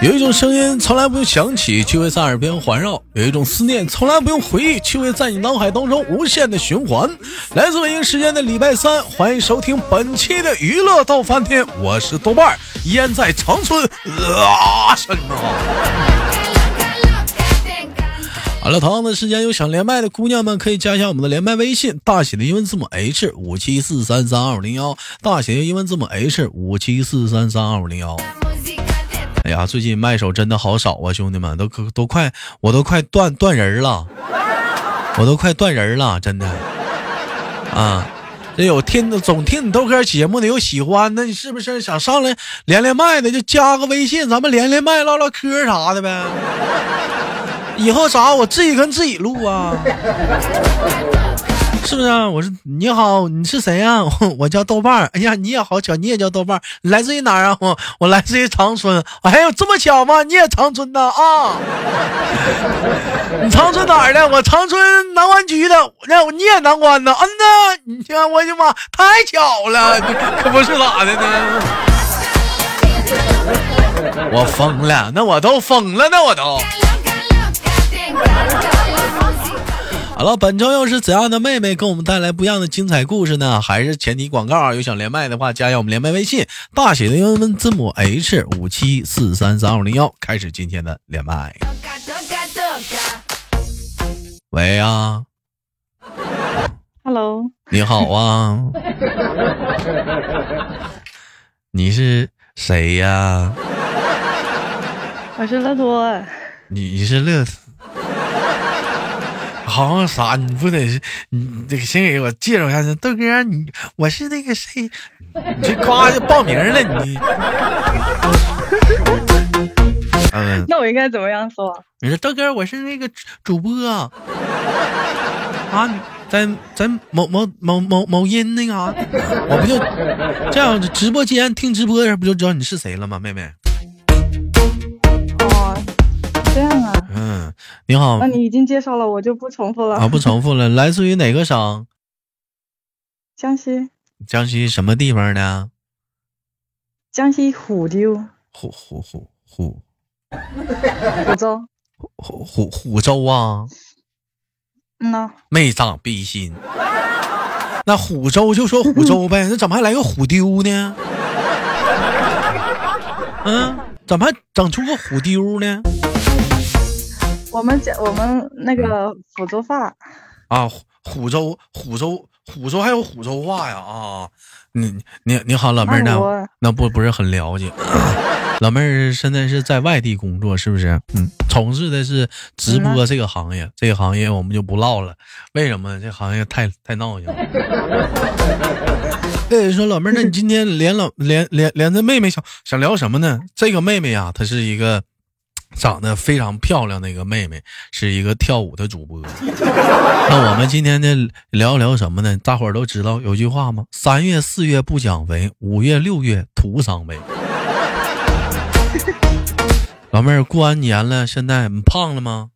有一种声音从来不用响起，却会在耳边环绕；有一种思念从来不用回忆，却会在你脑海当中无限的循环。来自北京时间的礼拜三，欢迎收听本期的娱乐到翻天，我是豆瓣儿，烟在长春。啊，身好了，同样的时间有想连麦的姑娘们可以加一下我们的连麦微信，大写的英文字母 H 五七四三三二五零幺，大写的英文字母 H 五七四三三二五零幺。哎呀，最近麦手真的好少啊，兄弟们都可都快，我都快断断人了，我都快断人了，真的啊！这有听总听你豆哥节目的有喜欢的，你是不是想上来连连麦的就加个微信，咱们连连麦唠唠嗑啥的呗？以后啥我自己跟自己录啊。是不是？我说你好，你是谁呀？我叫豆瓣儿。哎呀，你也好巧，你也叫豆瓣儿。来自于哪儿啊？我我来自于长春。哎呦，这么巧吗？你也长春的啊？你长春哪儿的？我长春南关区的。那你也南关的？嗯呐，你看我的妈，太巧了，可不是咋的呢？我疯了，那我都疯了，那我都。好了，本周又是怎样的妹妹给我们带来不一样的精彩故事呢？还是前提广告啊？有想连麦的话，加一下我们连麦微信，大写的英文字母 H 五七四三三二五零幺，开始今天的连麦。喂啊，Hello，你好啊，你是谁呀？我是乐多。你你是乐。好像啥？你不得是，你这个先给我介绍一下子，豆哥，你我是那个谁，你这夸就报名了，你。嗯，那我应该怎么样说？你说豆哥，我是那个主播啊，在在某某某某某音那个啥，我不就这样直播间听直播的时不就知道你是谁了吗，妹妹？这样啊，嗯，你好，那你已经介绍了，我就不重复了啊，不重复了。来自于哪个省？江西。江西什么地方的？江西虎丢。虎虎虎虎。虎州。虎虎虎州啊。嗯呐。没长逼心。那虎州就说虎州呗，那怎么还来个虎丢呢？嗯，怎么还整出个虎丢呢？我们讲我们那个抚州话啊，虎州虎州虎州还有虎州话呀啊！你你你好，老妹儿呢？那不不是很了解。老妹儿现在是在外地工作，是不是？嗯，从事的是直播这个行业，这个行业我们就不唠了。为什么？这行业太太闹心了。对，说老妹儿，那你今天连老连连连着妹妹想想聊什么呢？这个妹妹呀，她是一个。长得非常漂亮的一个妹妹，是一个跳舞的主播。那我们今天呢聊聊什么呢？大伙儿都知道有句话吗？三月四月不减肥，五月六月徒伤悲。老妹儿过完年了，现在你胖了吗？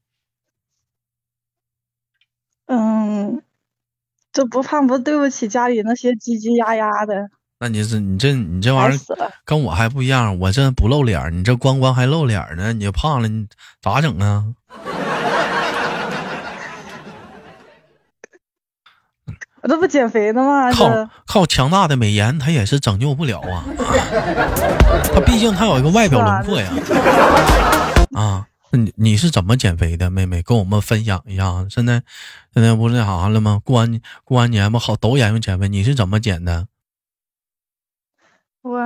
嗯，这不胖不对不起家里那些叽叽呀呀的。那你是你这你这玩意儿跟我还不一样，我这不露脸，你这光光还露脸呢，你胖了你咋整啊？我这不减肥呢吗？靠靠强大的美颜，他也是拯救不了啊！他毕竟他有一个外表轮廓呀。啊，你你是怎么减肥的，妹妹？跟我们分享一下。现在现在不是那啥了吗？过完过完年不好都研究减肥，你是怎么减的？我，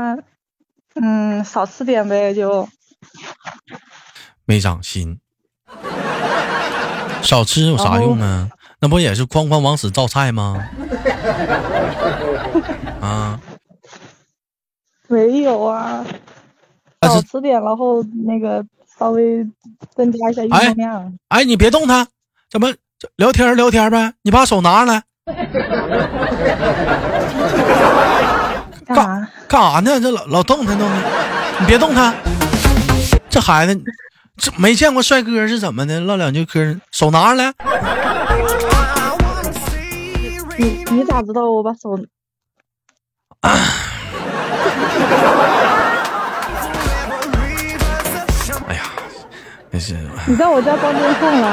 嗯，少吃点呗，就没长心。少吃有啥用啊？那不也是哐哐往死造菜吗？啊？没有啊，少吃点，然后那个稍微增加一下运动量。哎，你别动他，怎么聊天聊天呗？你把手拿上来。干啥？干啥呢？这老老动弹动弹，你别动他。这孩子，这没见过帅哥是怎么的？唠两句嗑，手拿上来。你你咋知道我把手？那是你在我家装监控了？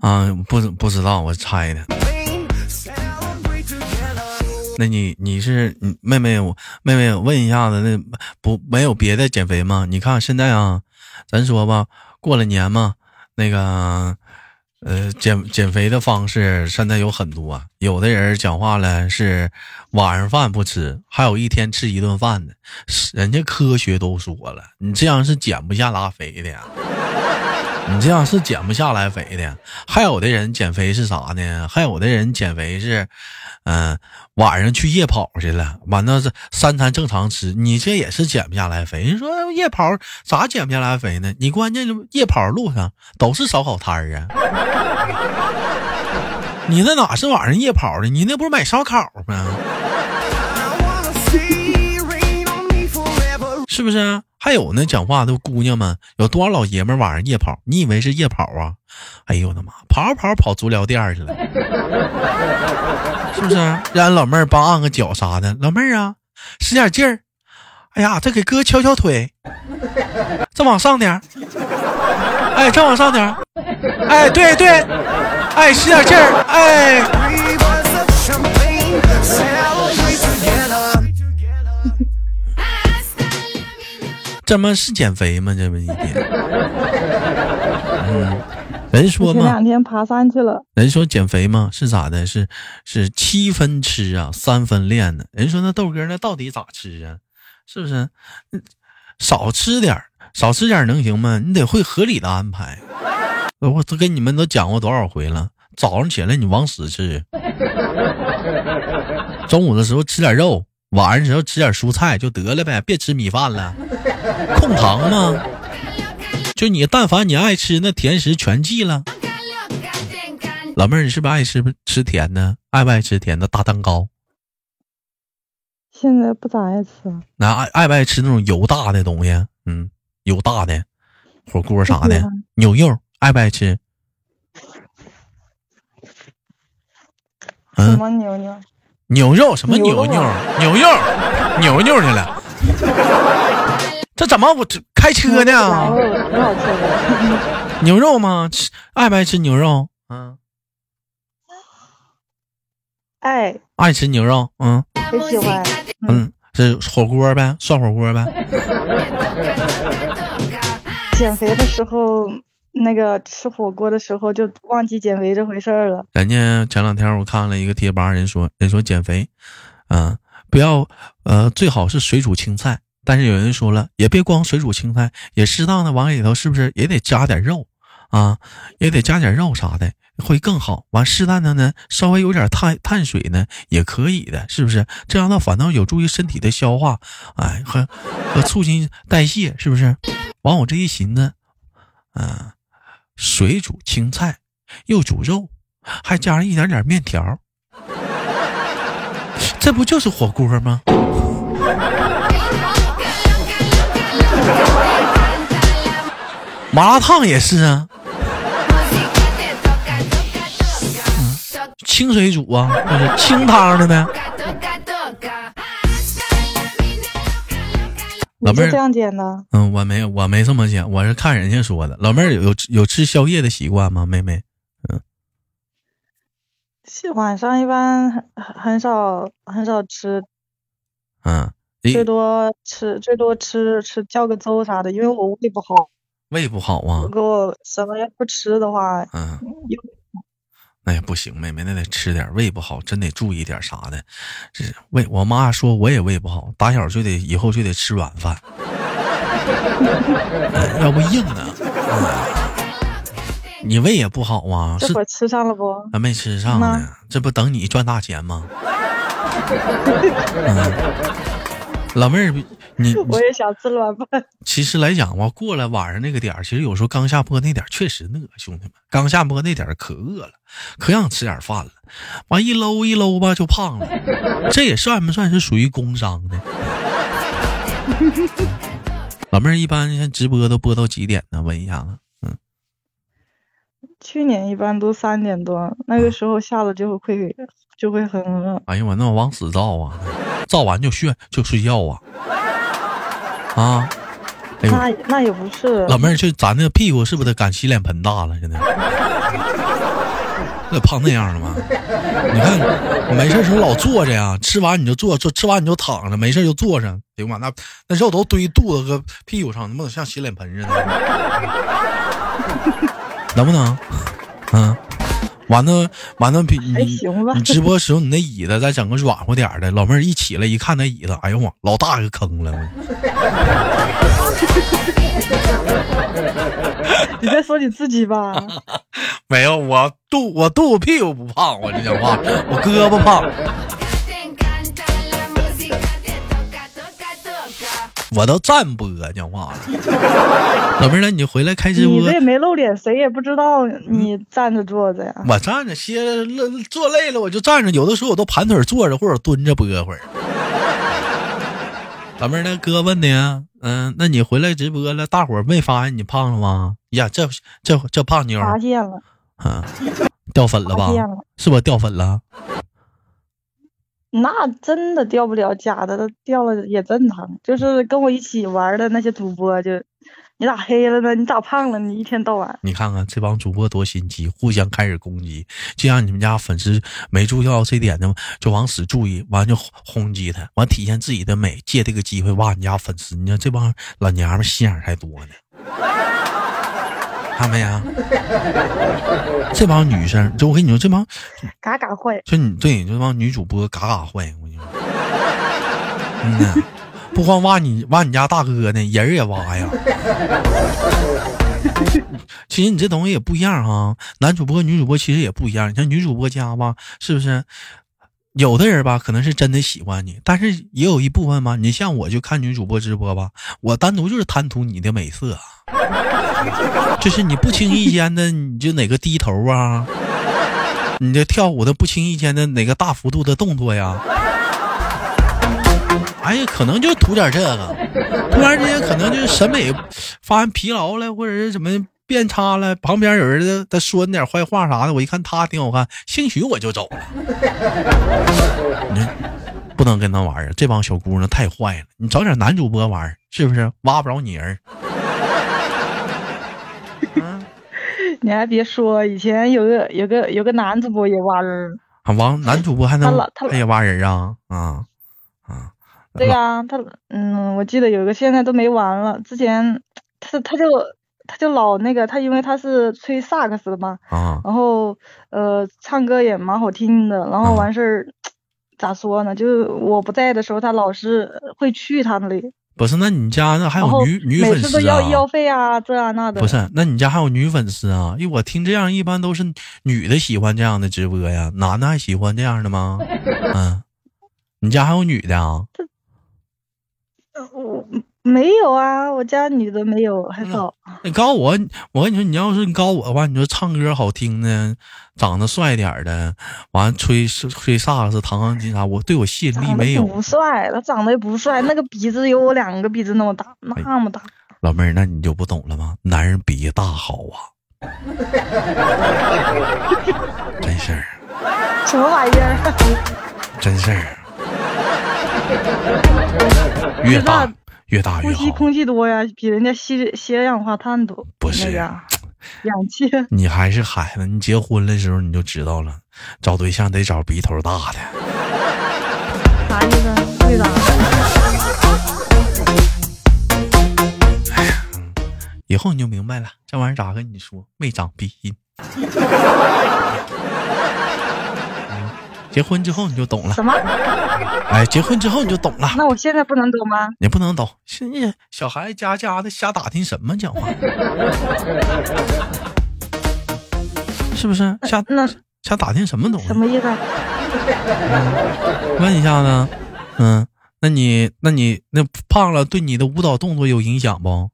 啊，不不知道，我猜的。那你你是你妹妹，我妹妹问一下子，那不没有别的减肥吗？你看现在啊，咱说吧，过了年嘛，那个呃减减肥的方式现在有很多，有的人讲话了是晚上饭不吃，还有一天吃一顿饭的，人家科学都说了，你这样是减不下拉肥的呀。你这样是减不下来肥的，还有的人减肥是啥呢？还有的人减肥是，嗯，晚上去夜跑去了，完了是三餐正常吃，你这也是减不下来肥。人说夜跑咋减不下来肥呢？你关键夜跑路上都是烧烤摊儿啊，你那哪是晚上夜跑的？你那不是买烧烤吗？是不是？还有呢，讲话的姑娘们，有多少老爷们晚上夜跑？你以为是夜跑啊？哎呦我的妈，跑跑跑足疗店去了，是不是？让俺老妹儿帮按个脚啥的。老妹儿啊，使点劲儿。哎呀，再给哥敲敲腿，再往上点哎，再往上点哎，对对，哎，使点劲儿，哎。这么是减肥吗？这么一天，嗯，人说嘛，前两天爬山去了。人说减肥吗是咋的？是是七分吃啊，三分练呢。人说那豆哥那到底咋吃啊？是不是？少吃点少吃点能行吗？你得会合理的安排。我都跟你们都讲过多少回了？早上起来你往死吃，中午的时候吃点肉。晚上时候吃点蔬菜就得了呗，别吃米饭了，控糖嘛？就你但凡你爱吃那甜食全忌了。老妹儿，你是不是爱吃吃甜的？爱不爱吃甜的？大蛋糕？现在不咋爱吃。那爱爱不爱吃那种油大的东西？嗯，油大的火锅啥的，牛肉爱不爱吃？什么牛牛？牛肉什么牛牛牛肉牛牛去了？这怎么我这开车呢？牛肉吗？吃爱不爱吃牛肉？嗯，爱爱吃牛肉。嗯，很喜欢。嗯，是火锅呗，涮火锅呗。减肥的时候。那个吃火锅的时候就忘记减肥这回事儿了。人家前两天我看了一个贴吧，人说人说减肥，嗯，不要呃最好是水煮青菜，但是有人说了也别光水煮青菜，也适当的往里头是不是也得加点肉啊，也得加点肉啥的会更好。完适当的呢稍微有点碳碳水呢也可以的，是不是？这样的反倒有助于身体的消化，哎和和促进代谢，是不是？完我这一寻思，嗯。水煮青菜，又煮肉，还加上一点点面条，这不就是火锅吗？麻辣烫也是啊，清水煮啊，清汤的呗。老妹儿这样减的？嗯，我没有，我没这么减，我是看人家说的。老妹儿有有吃宵夜的习惯吗？妹妹，嗯，晚上一般很很少很少吃，嗯，最多吃最多吃吃叫个粥啥的，因为我胃不好。胃不好啊？如果什么也不吃的话，嗯。那也不行，妹妹，那得吃点，胃不好，真得注意点啥的。这胃，我妈说我也胃不好，打小就得以后就得吃软饭，要不硬啊。你胃也不好啊？这会吃上了不？还没吃上呢，这不等你赚大钱吗？老妹儿，你 我也想吃软饭。其实来讲吧，过了晚上那个点儿，其实有时候刚下播那点儿确实饿，兄弟们，刚下播那点儿可饿了，可想吃点饭了。完一搂一搂吧，就胖了。这也算不算是属于工伤呢？老妹儿，一般像直播都播到几点呢？问一下子。嗯，去年一般都三点多，那个时候下了就会就会很饿。哎呀，我那往死造啊！造完就炫就睡觉啊啊！那那也不是，老妹儿，就咱那屁股是不是得赶洗脸盆大了？现在，那胖那样了吗？你看，没事时候老坐着呀，吃完你就坐，坐吃完你就躺着，没事就坐着。哎呦妈，那那肉都堆肚子和屁股上，能不能像洗脸盆似的？能不能？嗯，完了完了，比你你直播时候你那椅子再整个软和点的，老妹儿一起来一看那椅子，哎呦我，老大个坑了。你在说你自己吧？没有，我肚我肚屁股不胖，我这讲话，我胳膊胖，我都站播讲话了。老妹儿，那你回来开直播你这，也没露脸，谁也不知道你站着坐着呀。我站着歇着累坐累了我就站着，有的时候我都盘腿坐着或者蹲着播会儿。老妹儿，那哥问你啊，嗯，那你回来直播了，大伙儿没发现你胖了吗？呀，这这这胖妞儿，发现了，嗯，掉粉了吧是不是掉粉了？那真的掉不了，假的掉了也正常。就是跟我一起玩的那些主播就，你咋黑了呢？你咋胖了？你一天到晚。你看看这帮主播多心机，互相开始攻击，就让你们家粉丝没注意到这点呢，就往死注意，完就轰击他，完体现自己的美，借这个机会挖你家粉丝。你看这帮老娘们心眼还多呢，看没呀？这帮女生，就我跟你说，这帮嘎嘎坏，就你对这帮女主播嘎嘎坏，我跟你说，嗯呐，不光挖你挖你家大哥呢，人也挖呀。其实你这东西也不一样哈，男主播、女主播其实也不一样。你像女主播家吧，是不是？有的人吧，可能是真的喜欢你，但是也有一部分吧，你像我就看女主播直播吧，我单独就是贪图你的美色啊，就是你不经意间的，你就哪个低头啊，你这跳舞的不经意间的哪个大幅度的动作呀？哎呀，可能就图点这个，突然之间可能就是审美发现疲劳了，或者是怎么变差了，旁边有人在在说你点坏话啥的，我一看他挺好看，兴许我就走了。你不能跟他玩啊，这帮小姑娘太坏了，你找点男主播玩是不是？挖不着你人儿。你还别说，以前有个有个有个男主播也挖人儿。啊，王男主播还能他也挖人啊啊啊！对呀、他嗯，我记得有个现在都没玩了，之前他他就他就老那个，他因为他是吹萨克斯的嘛，啊然后呃唱歌也蛮好听的，然后啊完事儿、咋说呢？就是我不在的时候，他老是会去他那里，不是，那你家那还有女女粉丝啊？次都要医药费啊，这啊那的。不是，那你家还有女粉丝啊？因为我听这样一般都是女的喜欢这样的直播呀，男的还喜欢这样的吗？嗯，你家还有女的啊？我没有啊，我家女的没有，还好。你告诉我，我跟你说，你要是你告诉我的话，你说唱歌好听的，长得帅点儿的，完了吹吹萨克斯、弹钢琴啥，我对我吸引力没有。不帅，他长得也不帅，那个鼻子有我两个鼻子那么大，那么大。老妹儿，那你就不懂了吗？男人鼻子大好啊，真事儿，什么玩意儿？真事儿，越大越大越好。呼吸空气多呀，比人家吸吸二氧化碳多。不是呀氧气。你还是孩子，你结婚的时候你就知道了，找对象得找鼻头大的。啥意思？为啥？以后你就明白了，这玩意儿咋跟你说？没长鼻音。嗯结婚之后你就懂了，什么？哎，结婚之后你就懂了。那我现在不能懂吗？你不能懂，现在小孩子家家的瞎打听什么讲话，是不是？瞎那瞎打听什么东西什？么意思啊？问一下呢？嗯，那你那你那胖了对你的舞蹈动作有影响不？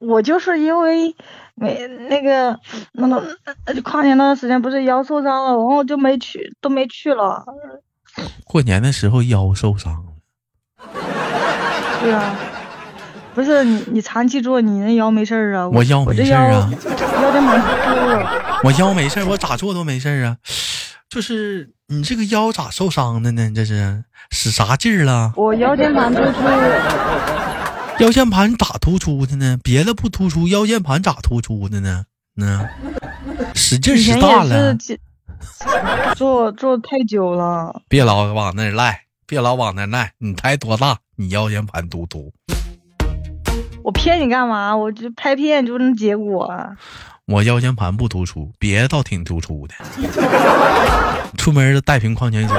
我就是因为没那个那个呃跨年那段时间不是腰受伤了，然后就没去，都没去了。过年的时候腰受伤了，对啊，不是你你长期做，你那腰没事儿啊？我腰没事儿啊，腰间盘突出。我腰没事儿，我咋做都没事儿啊。就是你这个腰咋受伤的呢？这是使啥劲儿了？我腰间盘突出，腰间盘咋突出的呢？别的不突出，腰间盘咋突出的呢？嗯，使劲使大了是，记做做太久了，别老往那赖，别老往那赖。你才多大？你腰间盘突突？我骗你干嘛？我就拍片就能结果啊。我腰间盘不突出，别的倒挺突出的。出门儿带瓶矿泉水。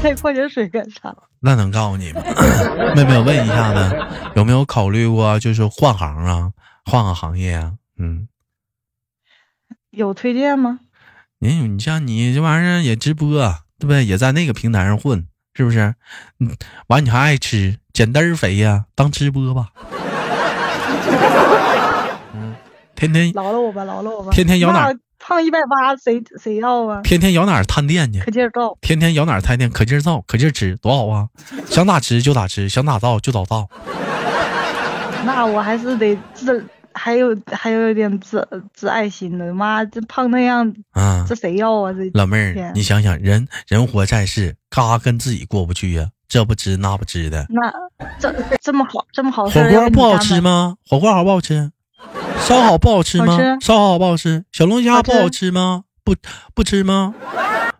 你带矿泉水干啥？那能告诉你吗？妹妹，我问一下子，有没有考虑过就是换行啊，换个行业啊？嗯，有推荐吗？你你像你这玩意儿也直播，对不对？也在那个平台上混，是不是？嗯，完你还爱吃，减嘚儿肥呀，当直播吧。嗯，天天饶了我吧，饶了我吧。天天摇哪胖一百八，谁谁要啊？天天摇哪儿探店去可，劲儿造。天天摇哪儿探店，可劲儿造，可劲儿吃，多好啊！想咋吃就咋吃，想咋造就咋造。那我还是得自，还有还有一点自自爱心的。妈，这胖那样，啊这，谁要啊？这老妹儿，你想想，人人活在世，嘎跟自己过不去呀、这不吃那不吃的。那这这么好这么好吃火锅不好？吃吗？火锅好不好吃？烧烤不好吃吗好？吃烧烤不好吃？小龙虾不好吃吗？不不吃吗？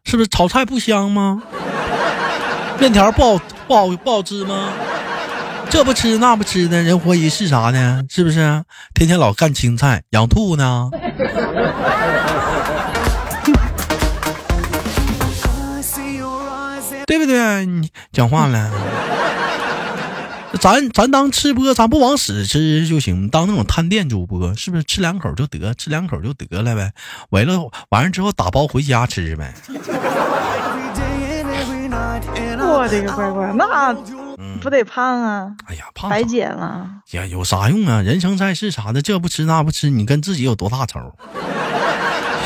是不是炒菜不香吗？面条不好不好不好吃吗？这不吃那不吃的，人活一世啥呢？是不是？天天老干青菜，养兔呢？对不对？你讲话了。咱咱当吃播，咱不往死吃就行，当那种探店主播，是不是吃两口就得，吃两口就得了呗？完了完了之后打包回家吃呗。我的个乖乖，那嗯，不得胖啊，哎呀，胖白减了。呀，有啥用啊？人生在世啥的，这不吃那不吃，你跟自己有多大仇？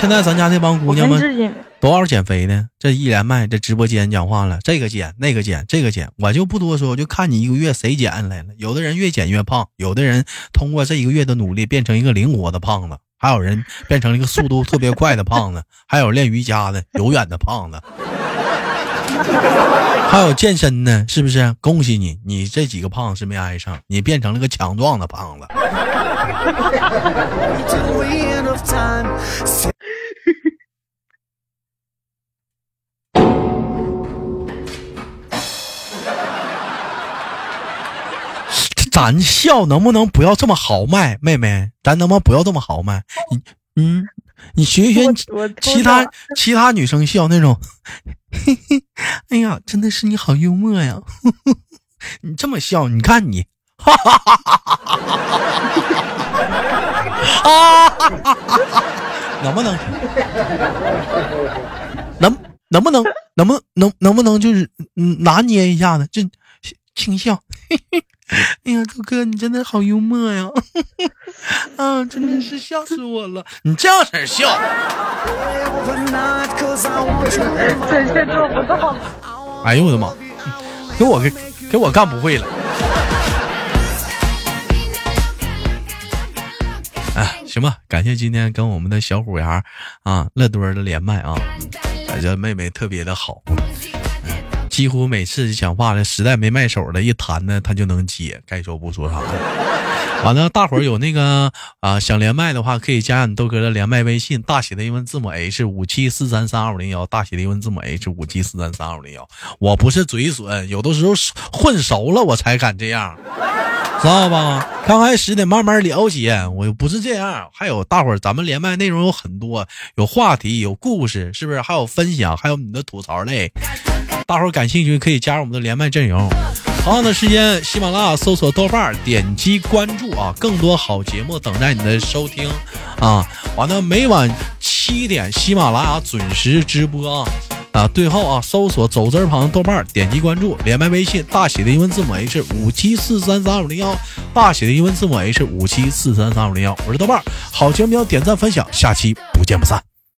现在咱家这帮姑娘们跟自己多少减肥呢？这一连麦，这直播间讲话了，这个减那个减，这个减，我就不多说，我就看你一个月谁减来了。有的人越减越胖，有的人通过这一个月的努力变成一个灵活的胖子，还有人变成了一个速度特别快的胖子，还有练瑜伽的永远的胖子，还有健身的，是不是？恭喜你，你这几个胖是没挨上，你变成了个强壮的胖子。这咱笑能不能不要这么豪迈，妹妹？咱能不能不要这么豪迈？你嗯，你学学其他其他女生笑那种，嘿嘿，哎呀，真的是你好幽默呀！你这么笑，你看你，哈哈哈哈哈哈 啊！能不能？能能不能能不能能不能就是拿捏一下子，就轻笑。哎呀，豆哥，你真的好幽默呀！啊，真的是笑死我了！你这样式笑，哎呦我的妈，给我给给我干不会了。行吧，感谢今天跟我们的小虎牙啊乐墩的连麦啊，感觉妹妹特别的好，几乎每次讲话了，实在没卖手了，一弹呢她就能接，该说不说啥的。完了，大伙儿有那个啊想连麦的话，可以加你豆哥的连麦微信，大写的英文字母 H 五七四三三二五零幺，大写的英文字母 H 五七四三三二五零幺。我不是嘴损，有的时候混熟了我才敢这样。知道吧？刚开始得慢慢了解，我又不是这样。还有大伙儿，咱们连麦内容有很多，有话题，有故事，是不是？还有分享，还有你的吐槽类。大伙儿感兴趣可以加入我们的连麦阵容。同样的时间，喜马拉雅搜索豆瓣，点击关注啊，更多好节目等待你的收听啊。完了，每晚七点，喜马拉雅准时直播啊。啊，最后啊，搜索走字旁豆瓣，点击关注，连麦微信大写的英文字母 H 五七四三三五零幺，大写的英文字母 H 五七四三三五零幺，我是豆瓣，好节目要点赞分享，下期不见不散。